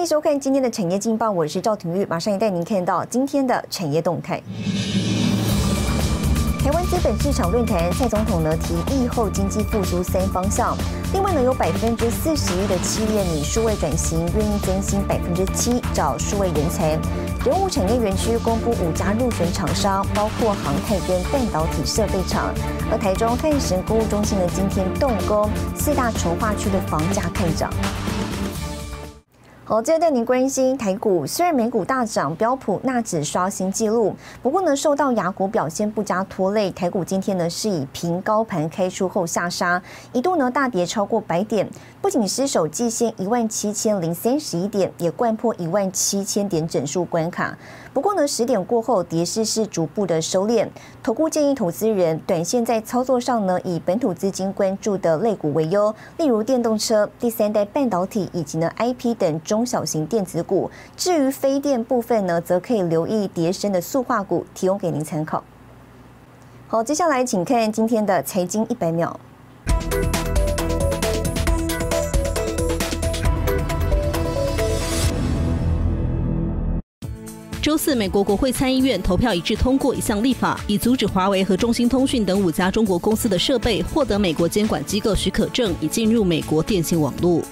欢迎收看今天的产业劲报，我是赵廷玉，马上也带您看到今天的产业动态。台湾资本市场论坛，蔡总统呢提疫后经济复苏三方向。另外呢，有百分之四十一的企业拟数位转型，愿意增薪百分之七找数位人才。人物产业园区公布五家入选厂商，包括航太跟半导体设备厂。而台中汉神购物中心呢，今天动工，四大筹划区的房价看涨。好，接着带您关心台股。虽然美股大涨，标普纳指刷新纪录，不过呢，受到雅股表现不佳拖累，台股今天呢是以平高盘开出后下杀，一度呢大跌超过百点，不仅失守季线一万七千零三十一点，也贯破一万七千点整数关卡。不过呢，十点过后，跌势是逐步的收敛。投顾建议投资人，短线在操作上呢，以本土资金关注的类股为优，例如电动车、第三代半导体以及呢 IP 等中中小型电子股。至于非电部分呢，则可以留意跌升的塑化股，提供给您参考。好，接下来请看今天的财经一百秒。周四，美国国会参议院投票一致通过一项立法，以阻止华为和中兴通讯等五家中国公司的设备获得美国监管机构许可证，以进入美国电信网络。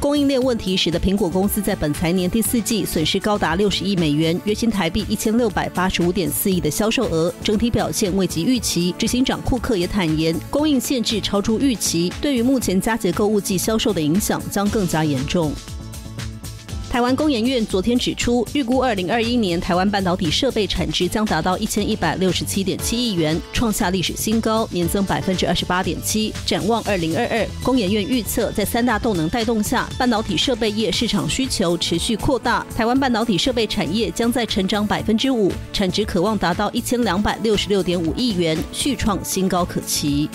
供应链问题使得苹果公司在本财年第四季损失高达六十亿美元，约新台币一千六百八十五点四亿的销售额，整体表现未及预期。执行长库克也坦言，供应限制超出预期，对于目前佳节购物季销售的影响将更加严重。台湾工研院昨天指出，预估二零二一年台湾半导体设备产值将达到一千一百六十七点七亿元，创下历史新高，年增百分之二十八点七。展望二零二二，工研院预测，在三大动能带动下，半导体设备业市场需求持续扩大，台湾半导体设备产业将在成长百分之五，产值可望达到一千两百六十六点五亿元，续创新高可期。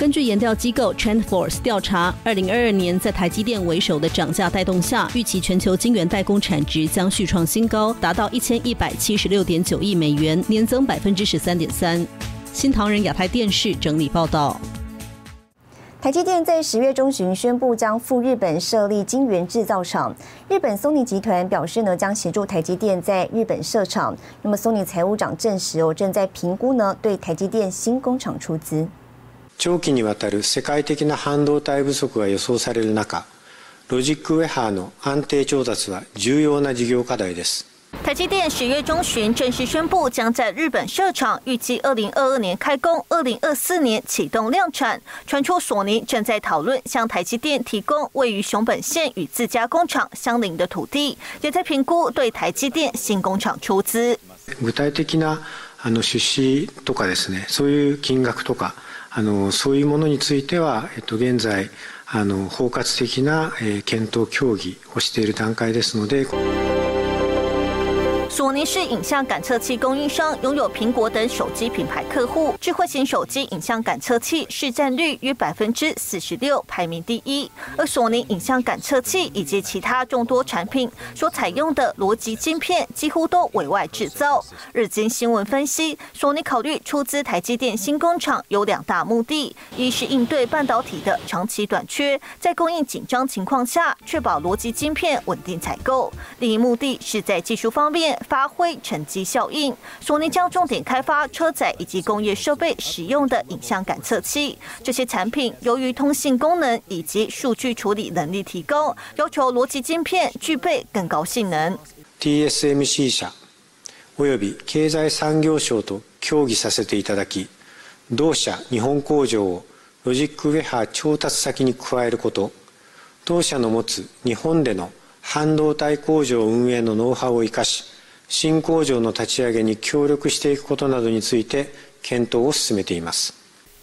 根据研调机构 TrendForce 调查，二零二二年在台积电为首的涨价带动下，预期全球晶圆代工产值将续创新高，达到一千一百七十六点九亿美元，年增百分之十三点三。新唐人亚太电视整理报道。台积电在十月中旬宣布将赴日本设立晶圆制造厂，日本松尼集团表示呢将协助台积電在日本设厂。那么松尼财务长证实哦正在评估呢对台积電新工厂出资。長期にわたる世界的な半導体不足が予想される中、ロジックウェハーの安定調達は重要な事業課題です。台积电十月中旬正式宣布将在日本设厂，预计二零二二年开工，二零二四年启动量产。传出索尼正在讨论向台积电提供位于熊本县与自家工厂相邻的土地，也在评估对台积电新工厂出资。具体的なあの出資とかですね、そういう金額とか。あのそういうものについては、えっと、現在あの包括的な、え、検討協議をしている段階ですので。索尼是影像感测器供应商，拥有苹果等手机品牌客户。智慧型手机影像感测器市占率约百分之四十六，排名第一。而索尼影像感测器以及其他众多产品所采用的逻辑晶片，几乎都委外制造。日经新闻分析，索尼考虑出资台积电新工厂有两大目的：一是应对半导体的长期短缺，在供应紧张情况下，确保逻辑晶片稳定采购；另一目的是在技术方面。发挥沉积效应，索尼将重点开发车载以及工业设备使用的影像感测器。这些产品由于通信功能以及数据处理能力提高，要求逻辑晶片具备更高性能。TSMC 社および経済産業省と協議させていただき、同社日本工場をロジックウェハー調達先に加えること、同社の持つ日本での半導体工場運営のノウハウを生かし、 新工場の立ち上げに協力していくことなどについて検討を進めています。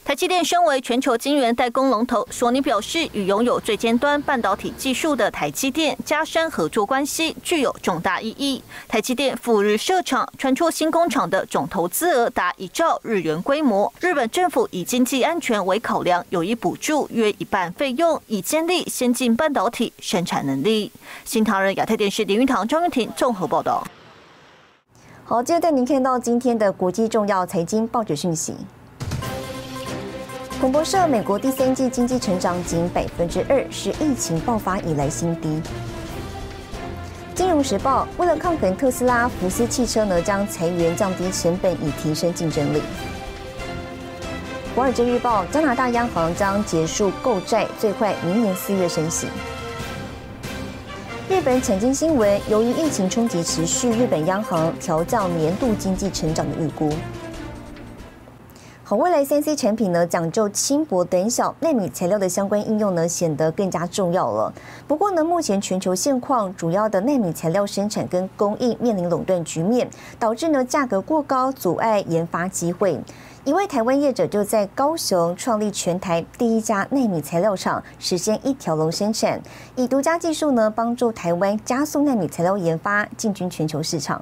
台积电身为全球晶圆代工龙头，索尼表示，与拥有最尖端半导体技术的台积电加深合作关系，具有重大意义。台积电赴日设厂，传出新工厂的总投资额达一兆日元规模。日本政府以经济安全为考量，有意补助约一半费用，以建立先进半导体生产能力。新唐人亚太电视林玉堂、张云婷综合报道。 好，接着带您看到今天的国际重要财经报纸讯息。彭博社，美国第三季经济成长仅百分之二，是疫情爆发以来新低。金融时报，为了抗衡特斯拉，福斯汽车呢将裁员降低成本，以提升竞争力。华尔街日报，加拿大央行将结束购债，最快明年四月升息。日本财经新闻，由于疫情冲击持续，日本央行调降年度经济成长的预估。好，未来三 C 产品呢，讲究轻薄短小，纳米材料的相关应用呢，显得更加重要了。不过呢，目前全球现况，主要的纳米材料生产跟供应面临垄断局面，导致呢价格过高，阻碍研发机会。一位台湾业者就在高雄创立全台第一家纳米材料厂，实现一条龙生产，以独家技术呢，帮助台湾加速纳米材料研发，进军全球市场。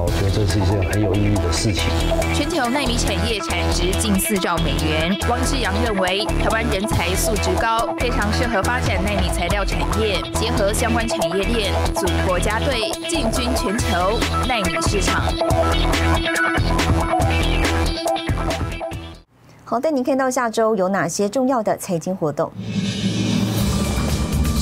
好，我觉得这是一件很有意义的事情。全球纳米产业产值近四兆美元。汪志阳认为，台湾人才素质高，非常适合发展纳米材料产业，结合相关产业链，组国家队，进军全球纳米市场。好，带您看到下周有哪些重要的财经活动。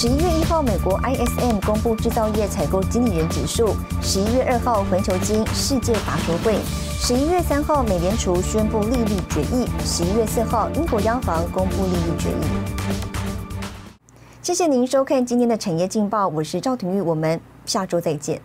十一月一号，美国 ISM 公布制造业采购经理人指数。十一月二号，环球金世界法说会。十一月三号，美联储宣布利率决议。十一月四号，英国央行公布利率决议。谢谢您收看今天的产业劲报，我是赵廷玉，我们下周再见。